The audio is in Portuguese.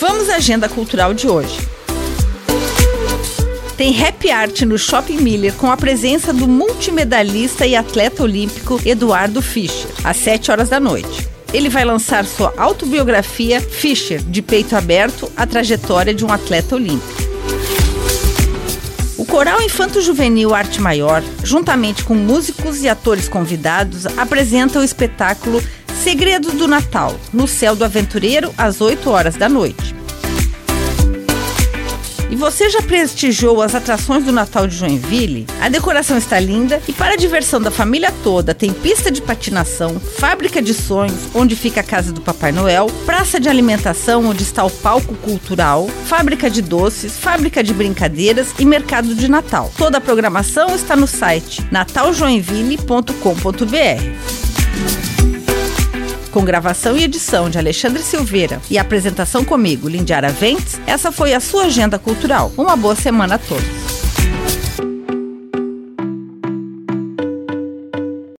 Vamos à agenda cultural de hoje. Tem happy art no Shopping Miller com a presença do multimedalista e atleta olímpico Eduardo Fischer, às 7 horas da noite. Ele vai lançar sua autobiografia Fischer, de peito aberto, a trajetória de um atleta olímpico. O Coral Infanto Juvenil Arte Maior, juntamente com músicos e atores convidados, apresenta o espetáculo Segredos do Natal, no Céu do Aventureiro, às 8 horas da noite. E você já prestigiou as atrações do Natal de Joinville? A decoração está linda e para a diversão da família toda tem pista de patinação, fábrica de sonhos, onde fica a casa do Papai Noel, praça de alimentação, onde está o palco cultural, fábrica de doces, fábrica de brincadeiras e mercado de Natal. Toda a programação está no site nataljoinville.com.br com gravação e edição de Alexandre Silveira e apresentação comigo, Lindiara Ventes, essa foi a sua agenda cultural. Uma boa semana a todos.